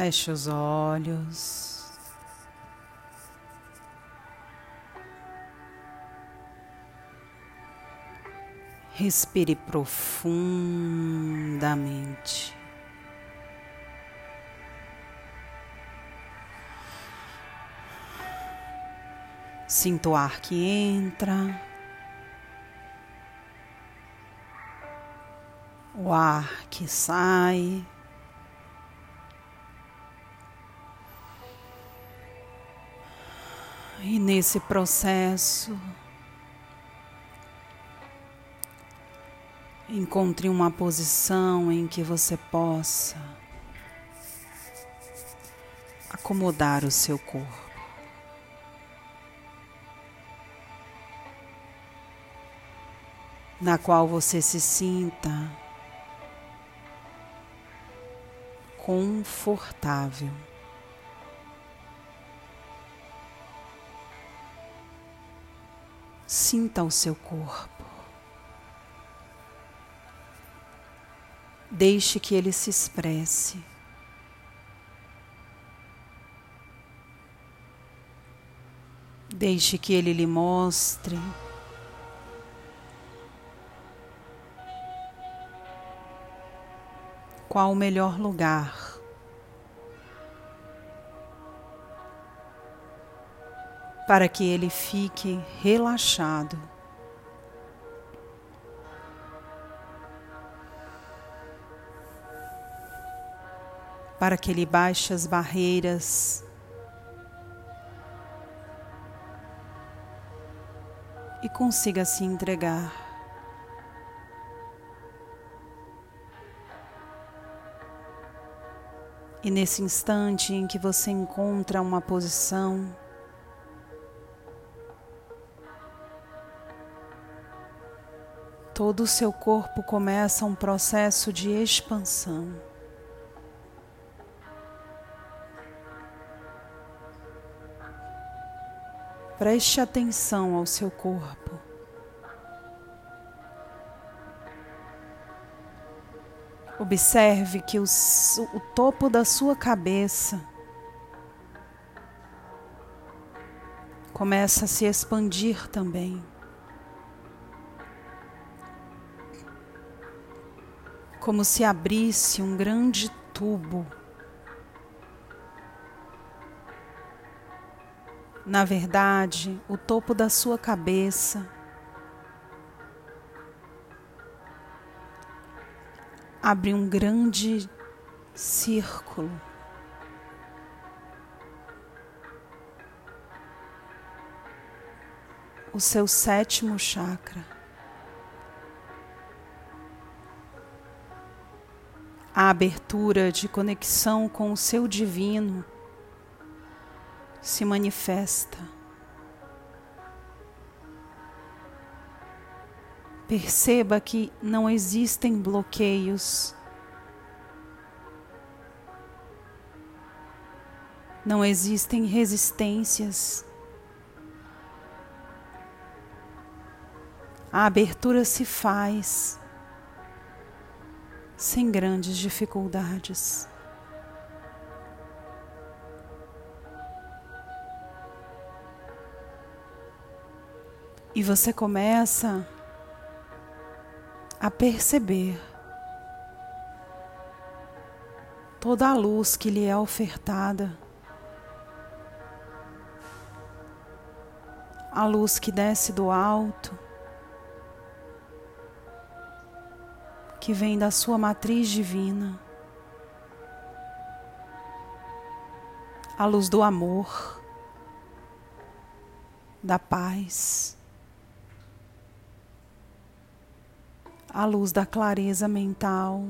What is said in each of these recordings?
Feche os olhos. Respire profundamente. Sinta o ar que entra, o ar que sai. E nesse processo, encontre uma posição em que você possa acomodar o seu corpo. na qual você se sinta confortável. Sinta o seu corpo. Deixe que ele se expresse. Deixe que ele lhe mostre qual o melhor lugar. Para que ele fique relaxado. Para que ele baixe as barreiras e consiga se entregar. E nesse instante em que você encontra uma posição, todo o seu corpo começa um processo de expansão. Preste atenção ao seu corpo. Observe que o, o topo da sua cabeça começa a se expandir também. Como se abrisse um grande tubo. Na verdade, o topo da sua cabeça abre um grande círculo. O seu sétimo chakra. A abertura de conexão com o seu divino se manifesta. Perceba que não existem bloqueios. Não existem resistências. A abertura se faz sem grandes dificuldades. E você começa a perceber toda a luz que lhe é ofertada, a luz que desce do alto, que vem da sua matriz divina, a luz do amor, da paz. a luz da clareza mental,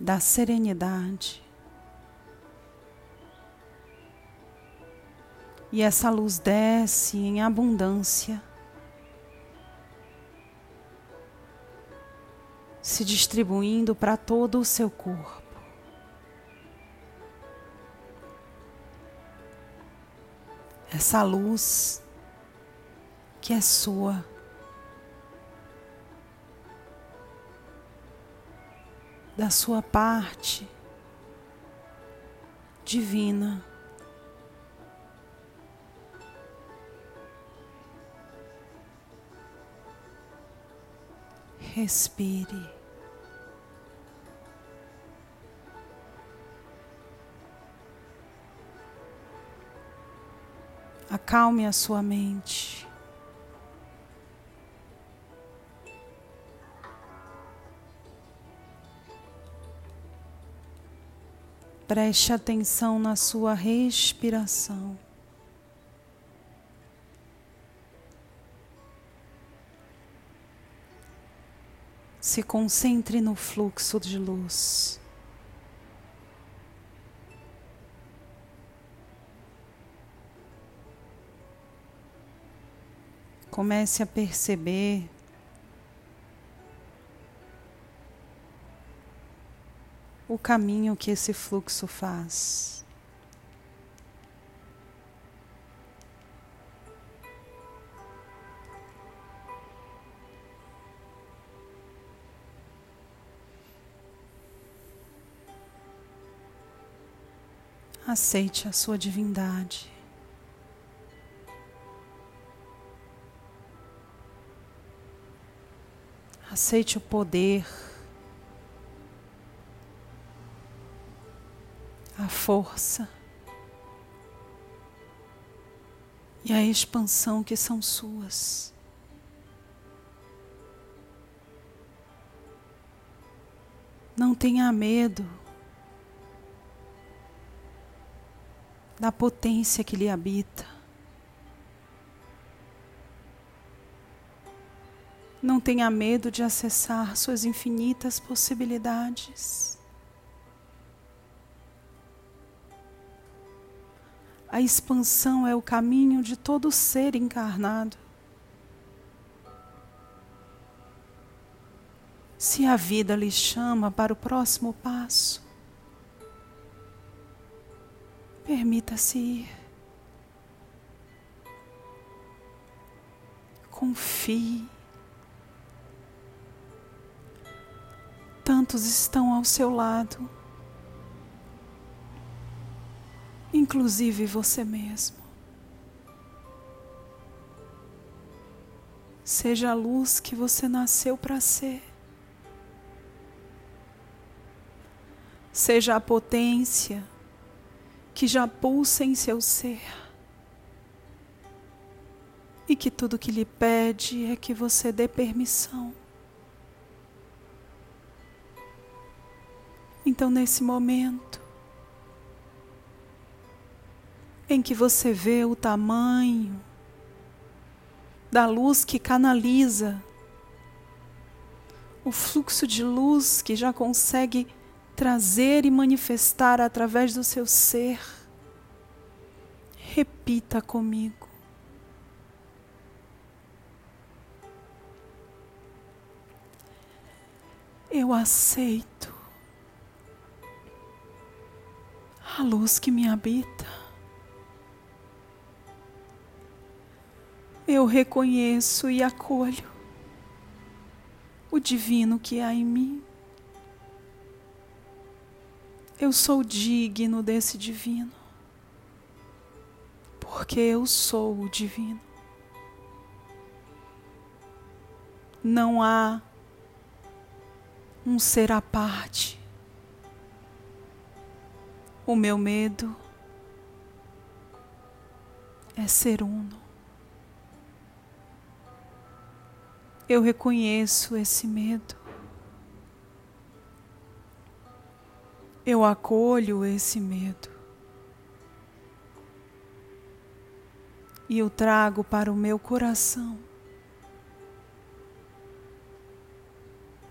da serenidade. E essa luz desce em abundância, se distribuindo para todo o seu corpo. Essa luz que é sua da sua parte divina. Respire. Acalme a sua mente. Preste atenção na sua respiração. Se concentre no fluxo de luz. Comece a perceber o caminho que esse fluxo faz. Aceite a sua divindade. Aceite o poder, a força e a expansão que são suas. Não tenha medo da potência que lhe habita. Não tenha medo de acessar suas infinitas possibilidades. A expansão é o caminho de todo ser encarnado. Se a vida lhe chama para o próximo passo, permita-se ir. Confie. Tantos estão ao seu lado, inclusive você mesmo. Seja a luz que você nasceu para ser. Seja a potência que já pulsa em seu ser. E que tudo que lhe pede é que você dê permissão Então, nesse momento em que você vê o tamanho da luz que canaliza, o fluxo de luz que já consegue trazer e manifestar através do seu ser, repita comigo. Eu aceito a luz que me habita. Eu reconheço e acolho o divino que há em mim. Eu sou digno desse divino, porque eu sou o divino. Não há um ser à parte o meu medo é ser uno. Eu reconheço esse medo. Eu acolho esse medo. E o trago para o meu coração.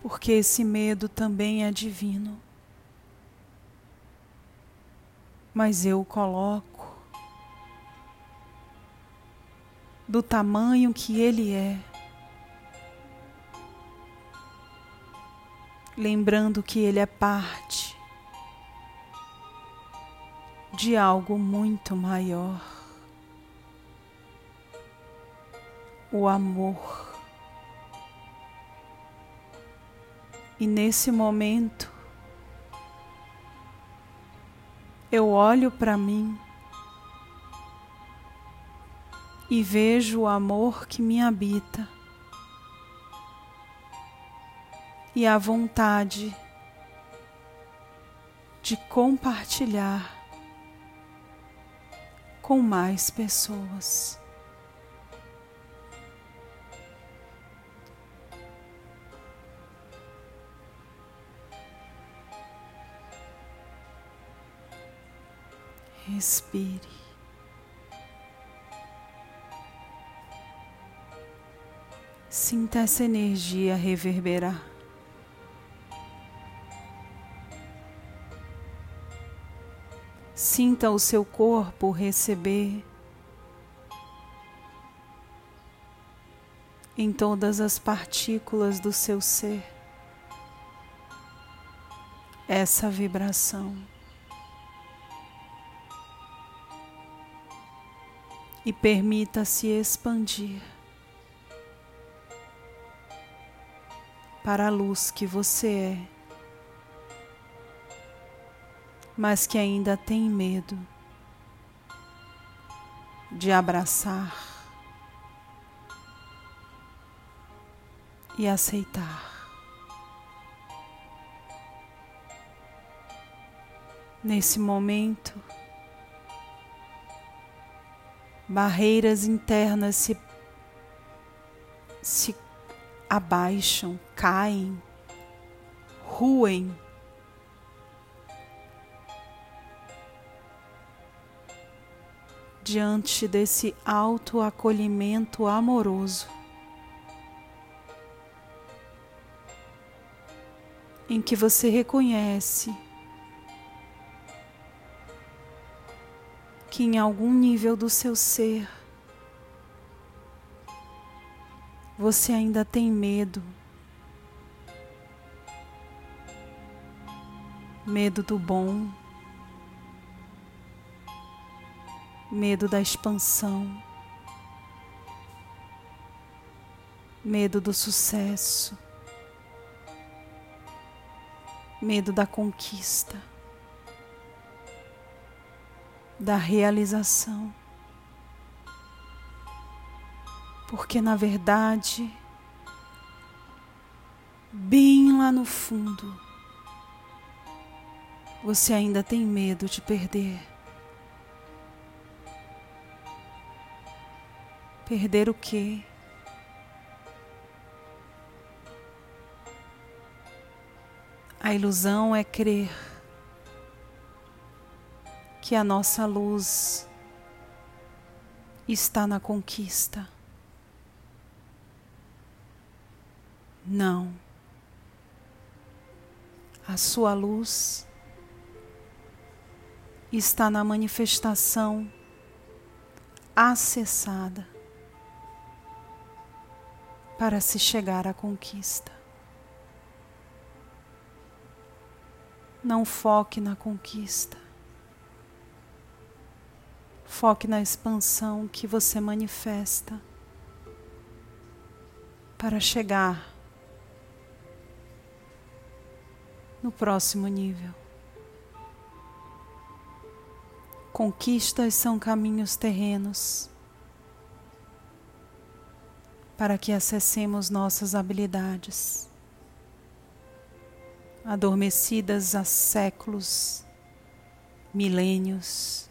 Porque esse medo também é divino. Mas eu o coloco do tamanho que ele é. Lembrando que ele é parte de algo muito maior. O amor. E nesse momento, eu olho para mim e vejo o amor que me habita e a vontade de compartilhar com mais pessoas. Respire. Sinta essa energia reverberar. Sinta o seu corpo receber em todas as partículas do seu ser essa vibração. E permita-se expandir para a luz que você é, mas que ainda tem medo de abraçar e aceitar. Nesse momento, barreiras internas se, se abaixam, caem, ruem. Diante desse autoacolhimento amoroso, em que você reconhece que em algum nível do seu ser você ainda tem medo. Medo do bom, medo da expansão, medo do sucesso, medo da conquista da realização. Porque na verdade, bem lá no fundo, você ainda tem medo de perder. Perder o quê? A ilusão é crer que a nossa luz está na conquista. Não. A sua luz está na manifestação acessada para se chegar à conquista. Não foque na conquista. Foque na expansão que você manifesta para chegar no próximo nível. Conquistas são caminhos terrenos para que acessemos nossas habilidades, adormecidas há séculos, milênios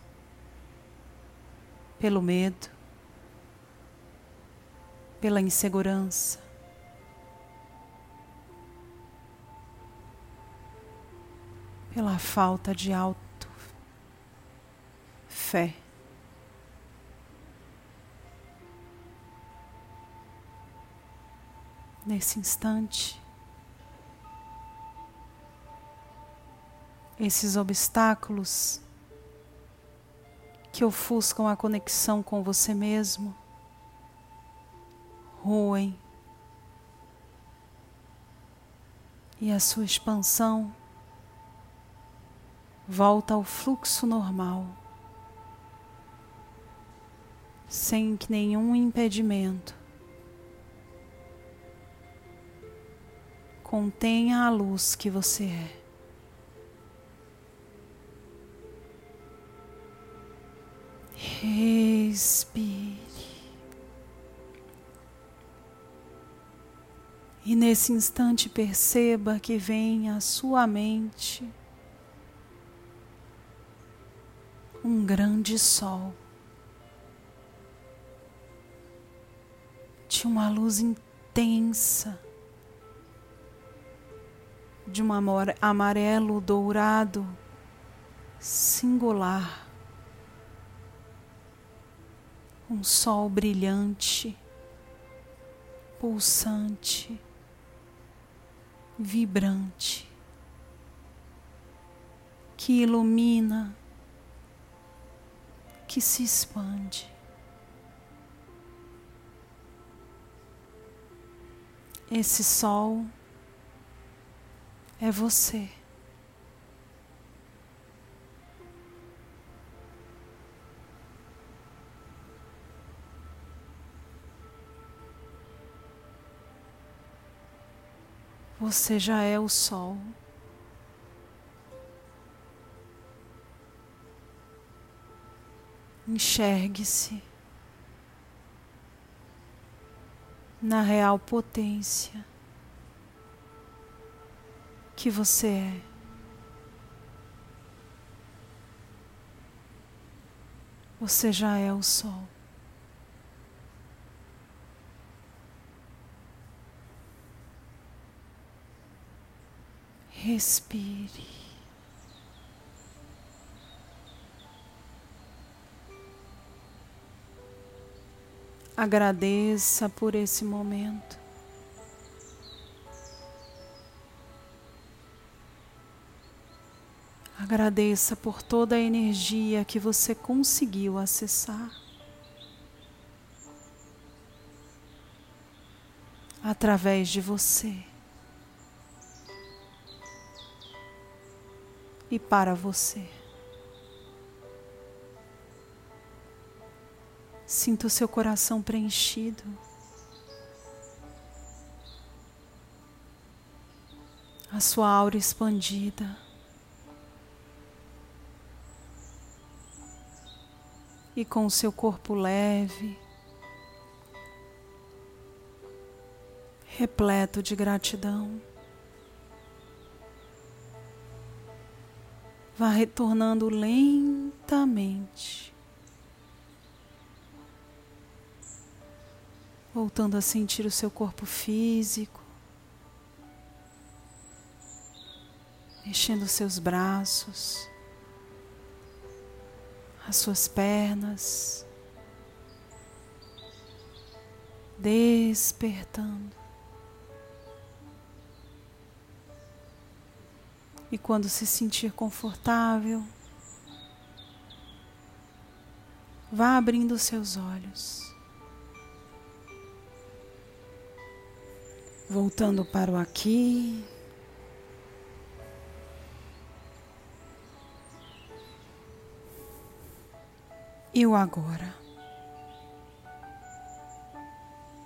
pelo medo, pela insegurança. Pela falta de auto fé. Nesse instante, esses obstáculos que ofuscam a conexão com você mesmo, ruem e a sua expansão volta ao fluxo normal, sem nenhum impedimento. Contenha a luz que você é. Respire. E nesse instante perceba que vem à sua mente um grande sol de uma luz intensa, de um amarelo dourado singular, um sol brilhante, pulsante vibrante que ilumina, que se expande. Esse sol é você. Você já é o sol. Enxergue-se na real potência que você é. Você já é o sol. Respire. Agradeça por esse momento. Agradeça por toda a energia que você conseguiu acessar. Através de você. E para você. Sinta o seu coração preenchido. A sua aura expandida. E com o seu corpo leve, repleto de gratidão. Vá retornando lentamente. Voltando a sentir o seu corpo físico. Mexendo os seus braços, as suas pernas, despertando. E quando se sentir confortável, vá abrindo seus olhos. Voltando para o aqui. E o agora.